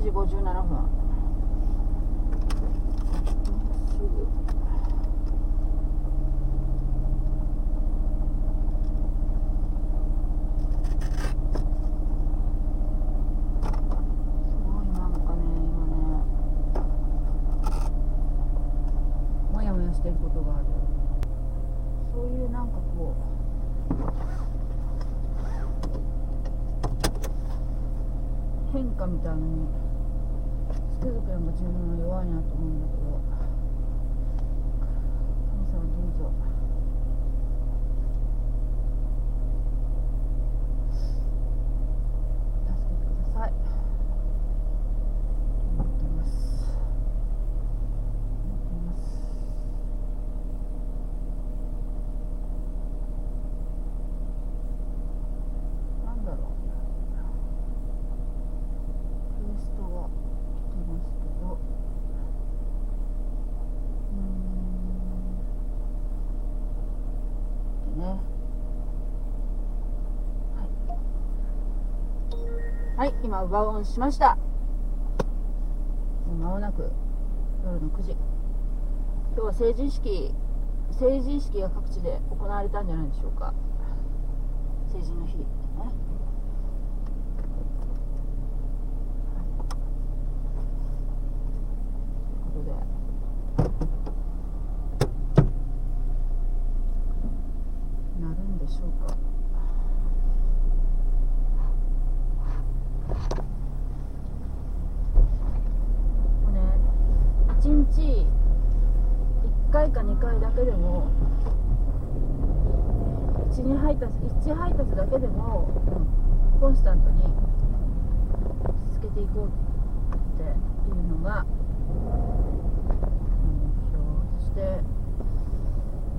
時57分すぐすごいなんかね今ねもやもやしてることがある。そういうなんかこう。変化みたいなのにつくづくやっぱ自分は弱いなと思うんだけど神様どうぞ助けてくださいと思ってます思ってますなんだろうクエストが来てますけどうーんでねはい、今奪うオンしました。もう間もなく夜の9時。今日は成人式成人式が各地で行われたんじゃないでしょうか。成人の日。ねということでなるんでしょうかこれね1日1回か2回だけでも12配達1配達だけでも、うんコンスタントに続けていこうっていうのが目標そして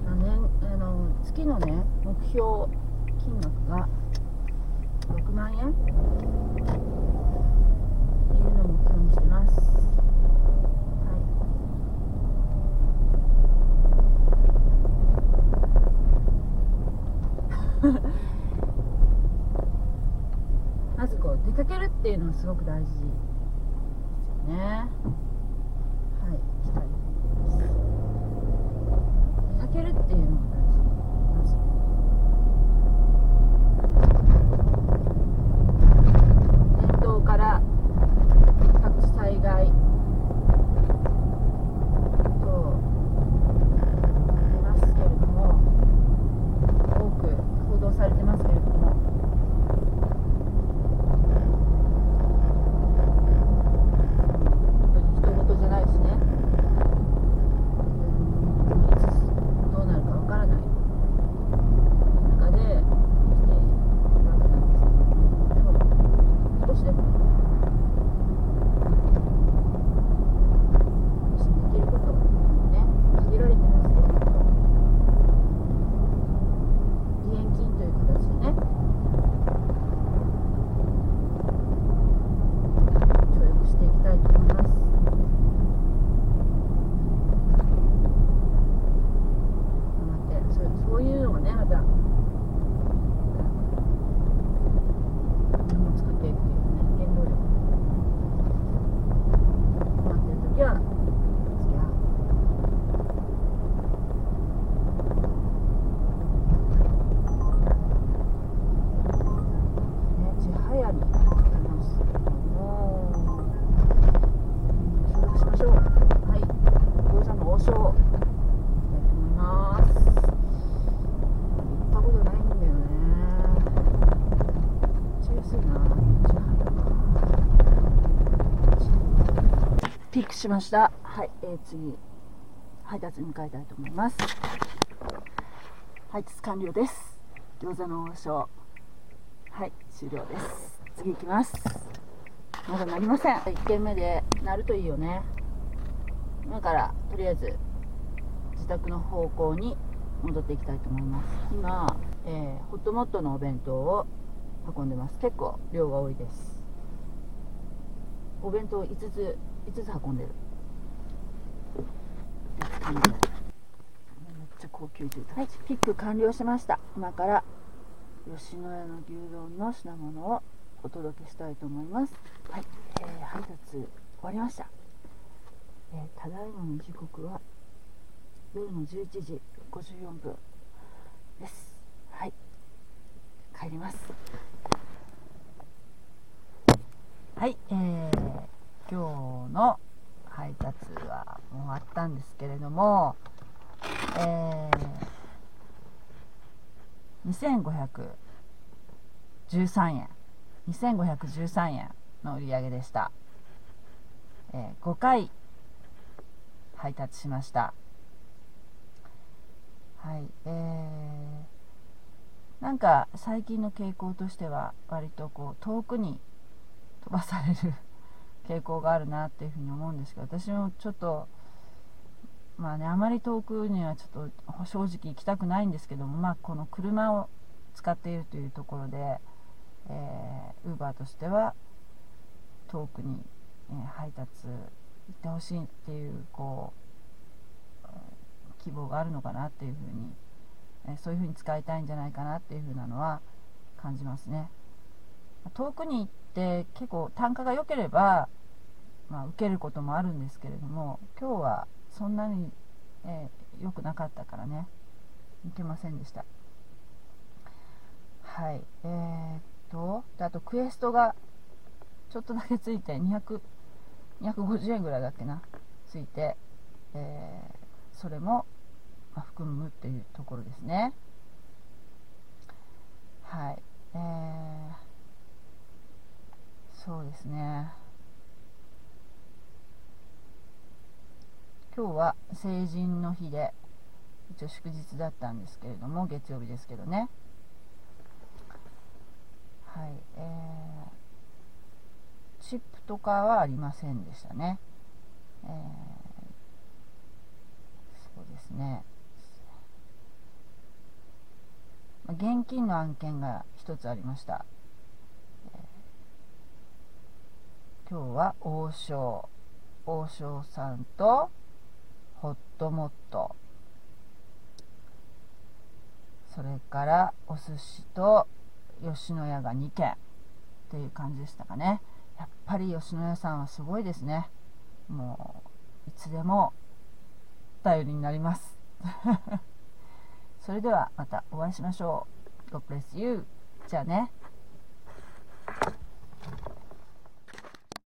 あ年あの月のね目標金額が6万円っていうのを目標にしてます。はいまずこう出かけるっていうのはすごく大事ですよね。はい、行きたいです。出かけるっていうのは大事。まず伝統から各地災害とありますけれども多く報道されてますけれども本当に人事じゃないしねうんいつどうなるかわからない中で生きているわけなんですけどもでも少しでも私にできることね限られてますけれども義援金という形でね協力していきたいと思います。待ってそうそういうのがねまた日本を作っていくっていうね原動力待ってる時は付き合うねちはやに来ますけども協力しましょうはい餃子の王将行きたいと思います行ったことないんだよねめっちゃ安いなちはやピックしました。はい、えー、次。配達に向かいたいと思います。配達完了です。餃子の王将。はい終了です。次行きます。まだなりません。1軒目でなるといいよね。今からとりあえず自宅の方向に戻っていきたいと思います。今、えーホットモットのお弁当を運んでます。結構量が多いです。お弁当5つ5つ運んでる。めっちゃ高級住宅。はいピック完了しました。今から吉野家の牛丼の品物をお届けしたいと思います。はい、えー、配達終わりました、えー、ただいまの時刻は夜の11時54分です。はい。帰ります。はい、えー、今日の配達は終わったんですけれども、えー、2513円。2513円の売り上げでした、えー、5回配達しました。はい。えー、なんか最近の傾向としては割とこう遠くに飛ばされる傾向があるなっていうふうに思うんですけど私もちょっとまあねあまり遠くにはちょっと正直行きたくないんですけどもまあこの車を使っているというところでえー、Uber としては遠くに、えー、配達行ってほしいっていうこう希望があるのかなっていうふうに、えー、そういうふうに使いたいんじゃないかなっていうふうなのは感じますね。遠くに行って結構単価が良ければ、まあ、受けることもあるんですけれども今日はそんなに良、えー、くなかったからね。行けませんでした。はい。えー、とであとクエストがちょっとだけついて200 250円ぐらいだっけな？ついて、えー、それも、まあ含むっていうところですね。はい。えー、そうですね。今日は成人の日で一応祝日だったんですけれども月曜日ですけどね。はいえー、チップとかはありませんでしたね、えー、そうですね。現金の案件が1つありました、えー、今日は王将。王将さんとホットモット。それからお寿司と吉野家が2軒っていう感じでしたかね。やっぱり吉野家さんはすごいですね。もういつでも頼りになります。それではまたお会いしましょう。God bless you じゃあね。